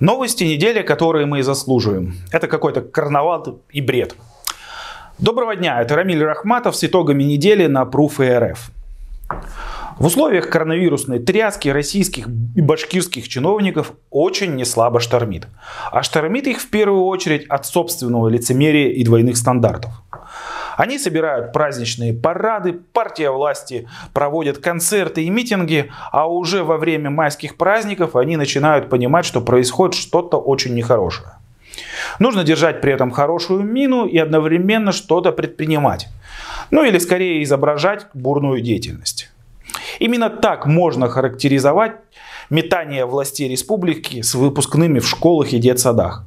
Новости недели, которые мы заслуживаем. Это какой-то карнавал и бред. Доброго дня, это Рамиль Рахматов с итогами недели на Proof РФ. В условиях коронавирусной тряски российских и башкирских чиновников очень неслабо штормит. А штормит их в первую очередь от собственного лицемерия и двойных стандартов. Они собирают праздничные парады, партия власти проводит концерты и митинги, а уже во время майских праздников они начинают понимать, что происходит что-то очень нехорошее. Нужно держать при этом хорошую мину и одновременно что-то предпринимать. Ну или скорее изображать бурную деятельность. Именно так можно характеризовать метание властей республики с выпускными в школах и детсадах.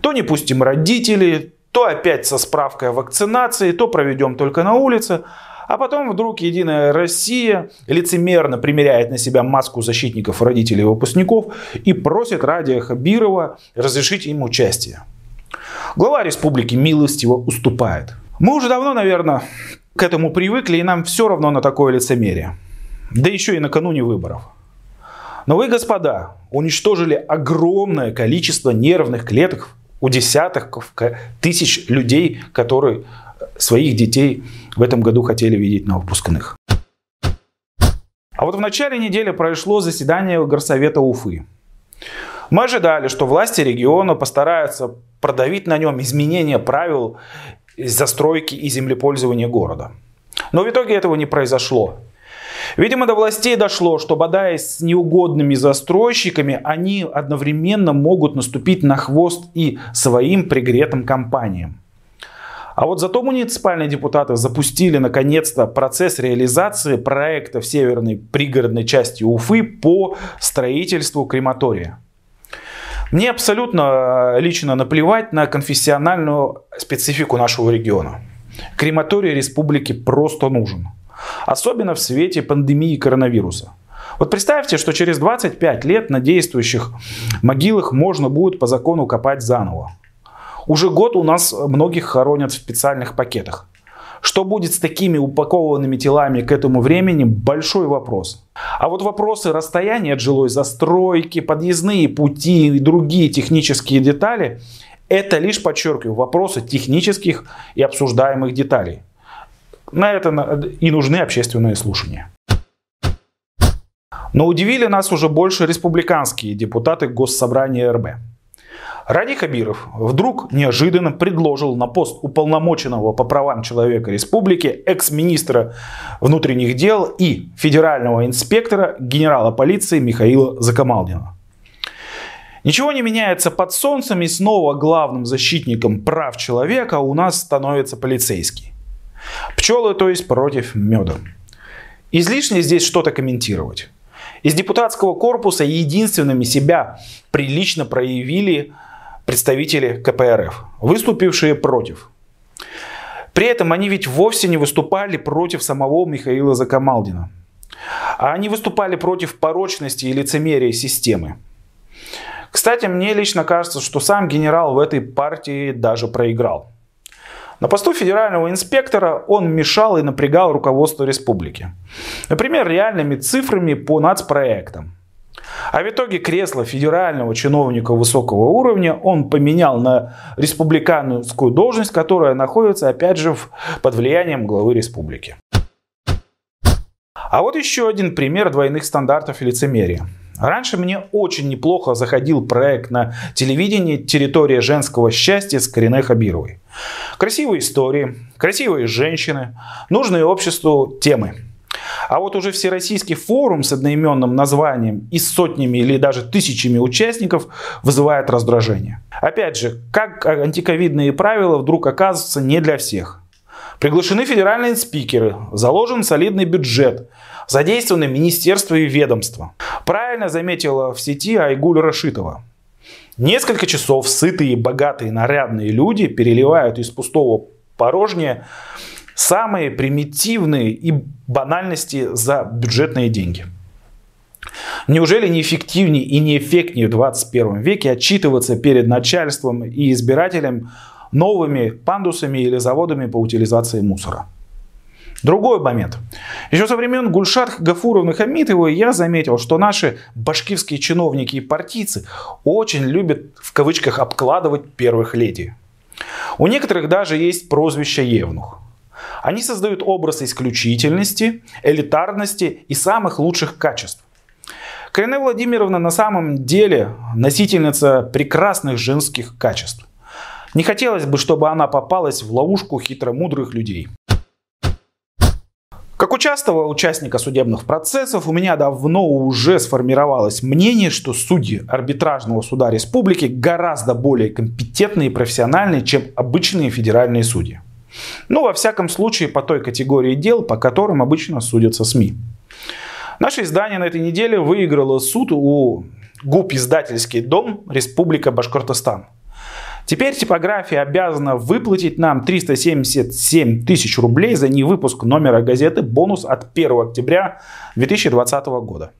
То не пустим родителей, то опять со справкой о вакцинации, то проведем только на улице. А потом вдруг Единая Россия лицемерно примеряет на себя маску защитников родителей и выпускников и просит Радия Хабирова разрешить им участие. Глава республики милостиво уступает. Мы уже давно, наверное, к этому привыкли, и нам все равно на такое лицемерие. Да еще и накануне выборов. Но вы, господа, уничтожили огромное количество нервных клеток у десятков тысяч людей, которые своих детей в этом году хотели видеть на выпускных. А вот в начале недели прошло заседание Горсовета Уфы. Мы ожидали, что власти региона постараются продавить на нем изменения правил застройки и землепользования города. Но в итоге этого не произошло. Видимо, до властей дошло, что бодаясь с неугодными застройщиками, они одновременно могут наступить на хвост и своим пригретым компаниям. А вот зато муниципальные депутаты запустили наконец-то процесс реализации проекта в северной пригородной части Уфы по строительству крематория. Мне абсолютно э, лично наплевать на конфессиональную специфику нашего региона. Крематорий республики просто нужен. Особенно в свете пандемии коронавируса. Вот представьте, что через 25 лет на действующих могилах можно будет по закону копать заново. Уже год у нас многих хоронят в специальных пакетах. Что будет с такими упакованными телами к этому времени – большой вопрос. А вот вопросы расстояния от жилой застройки, подъездные пути и другие технические детали – это лишь, подчеркиваю, вопросы технических и обсуждаемых деталей. На это и нужны общественные слушания. Но удивили нас уже больше республиканские депутаты Госсобрания РБ. Ради Хабиров вдруг неожиданно предложил на пост уполномоченного по правам человека республики экс-министра внутренних дел и федерального инспектора генерала полиции Михаила Закамалдина. Ничего не меняется под солнцем и снова главным защитником прав человека у нас становится полицейский. Пчелы, то есть против меда. Излишне здесь что-то комментировать. Из депутатского корпуса единственными себя прилично проявили представители КПРФ, выступившие против. При этом они ведь вовсе не выступали против самого Михаила Закамалдина. А они выступали против порочности и лицемерия системы. Кстати, мне лично кажется, что сам генерал в этой партии даже проиграл. На посту федерального инспектора он мешал и напрягал руководство республики. Например, реальными цифрами по нацпроектам. А в итоге кресло федерального чиновника высокого уровня он поменял на республиканскую должность, которая находится, опять же, под влиянием главы республики. А вот еще один пример двойных стандартов и лицемерия. Раньше мне очень неплохо заходил проект на телевидении «Территория женского счастья» с Кариной Хабировой. Красивые истории, красивые женщины, нужные обществу темы. А вот уже всероссийский форум с одноименным названием и сотнями или даже тысячами участников вызывает раздражение. Опять же, как антиковидные правила вдруг оказываются не для всех. Приглашены федеральные спикеры, заложен солидный бюджет, задействованы министерства и ведомства. Правильно заметила в сети Айгуль Рашитова. Несколько часов сытые, богатые, нарядные люди переливают из пустого порожнее самые примитивные и банальности за бюджетные деньги. Неужели не эффективнее и не эффектнее в 21 веке отчитываться перед начальством и избирателем новыми пандусами или заводами по утилизации мусора? Другой момент. Еще со времен Гульшат Гафуровны Хамитовой я заметил, что наши башкирские чиновники и партийцы очень любят в кавычках обкладывать первых леди. У некоторых даже есть прозвище Евнух. Они создают образ исключительности, элитарности и самых лучших качеств. Корене Владимировна на самом деле носительница прекрасных женских качеств. Не хотелось бы, чтобы она попалась в ловушку хитромудрых людей. Частого участника судебных процессов, у меня давно уже сформировалось мнение, что судьи арбитражного суда республики гораздо более компетентные и профессиональные, чем обычные федеральные судьи. Ну, во всяком случае, по той категории дел, по которым обычно судятся СМИ. Наше издание на этой неделе выиграло суд у ГУП «Издательский дом» Республика Башкортостан. Теперь типография обязана выплатить нам 377 тысяч рублей за невыпуск номера газеты «Бонус» от 1 октября 2020 года.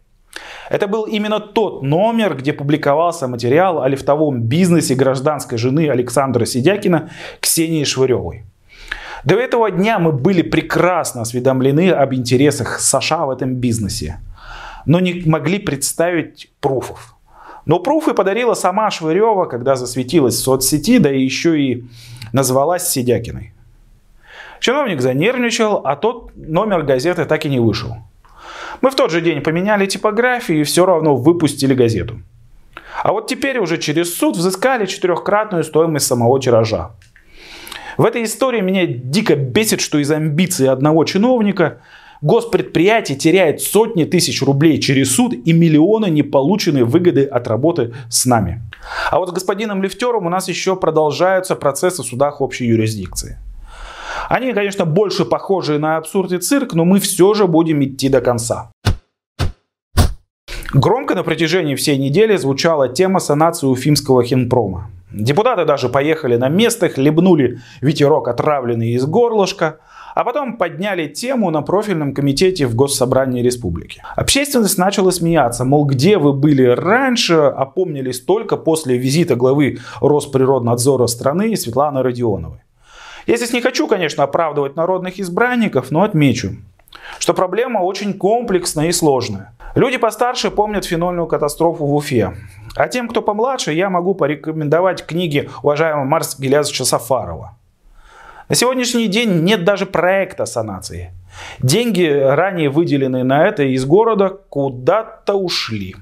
Это был именно тот номер, где публиковался материал о лифтовом бизнесе гражданской жены Александра Сидякина Ксении Швыревой. До этого дня мы были прекрасно осведомлены об интересах США в этом бизнесе, но не могли представить пруфов. Но пруфы подарила сама Швырева, когда засветилась в соцсети, да еще и назвалась Сидякиной. Чиновник занервничал, а тот номер газеты так и не вышел. Мы в тот же день поменяли типографию и все равно выпустили газету. А вот теперь уже через суд взыскали четырехкратную стоимость самого тиража. В этой истории меня дико бесит, что из амбиций одного чиновника Госпредприятие теряет сотни тысяч рублей через суд и миллионы неполученной выгоды от работы с нами. А вот с господином Лифтером у нас еще продолжаются процессы в судах общей юрисдикции. Они, конечно, больше похожи на абсурд и цирк, но мы все же будем идти до конца. Громко на протяжении всей недели звучала тема санации уфимского хинпрома. Депутаты даже поехали на место, хлебнули ветерок отравленный из горлышка – а потом подняли тему на профильном комитете в Госсобрании Республики. Общественность начала смеяться, мол, где вы были раньше, опомнились только после визита главы Росприроднадзора страны Светланы Родионовой. Я здесь не хочу, конечно, оправдывать народных избранников, но отмечу, что проблема очень комплексная и сложная. Люди постарше помнят фенольную катастрофу в Уфе. А тем, кто помладше, я могу порекомендовать книги уважаемого Марса Гелязовича Сафарова. На сегодняшний день нет даже проекта санации. Деньги, ранее выделенные на это из города, куда-то ушли.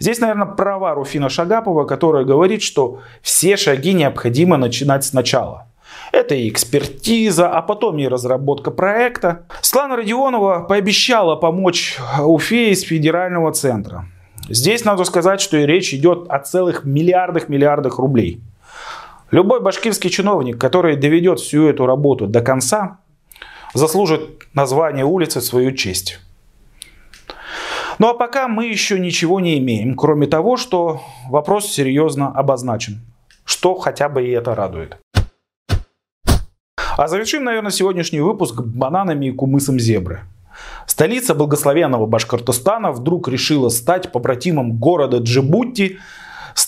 Здесь, наверное, права Руфина Шагапова, которая говорит, что все шаги необходимо начинать сначала. Это и экспертиза, а потом и разработка проекта. Светлана Родионова пообещала помочь Уфе из федерального центра. Здесь надо сказать, что и речь идет о целых миллиардах-миллиардах рублей. Любой башкирский чиновник, который доведет всю эту работу до конца, заслужит название улицы в свою честь. Ну а пока мы еще ничего не имеем, кроме того, что вопрос серьезно обозначен, что хотя бы и это радует. А завершим, наверное, сегодняшний выпуск бананами и кумысом зебры. Столица благословенного Башкортостана вдруг решила стать побратимом города Джибути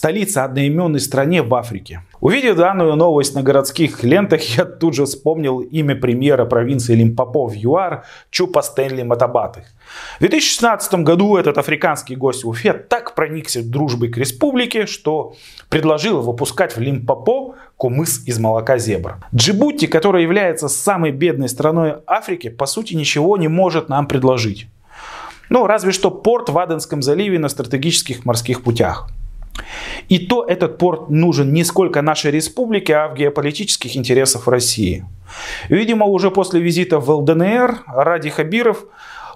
столица одноименной стране в Африке. Увидев данную новость на городских лентах, я тут же вспомнил имя премьера провинции Лимпопо в ЮАР Чупа Стэнли Матабаты. В 2016 году этот африканский гость Уфе так проникся дружбой к республике, что предложил выпускать в Лимпопо кумыс из молока зебр. Джибути, которая является самой бедной страной Африки, по сути ничего не может нам предложить. Ну, разве что порт в Аденском заливе на стратегических морских путях. И то этот порт нужен не сколько нашей республике, а в геополитических интересах России. Видимо, уже после визита в ЛДНР Ради Хабиров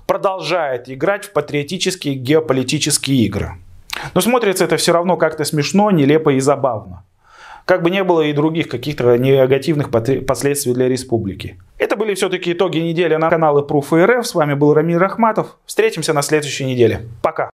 продолжает играть в патриотические геополитические игры. Но смотрится это все равно как-то смешно, нелепо и забавно. Как бы не было и других каких-то негативных последствий для республики. Это были все-таки итоги недели на канале Proof РФ. С вами был Рамиль Рахматов. Встретимся на следующей неделе. Пока.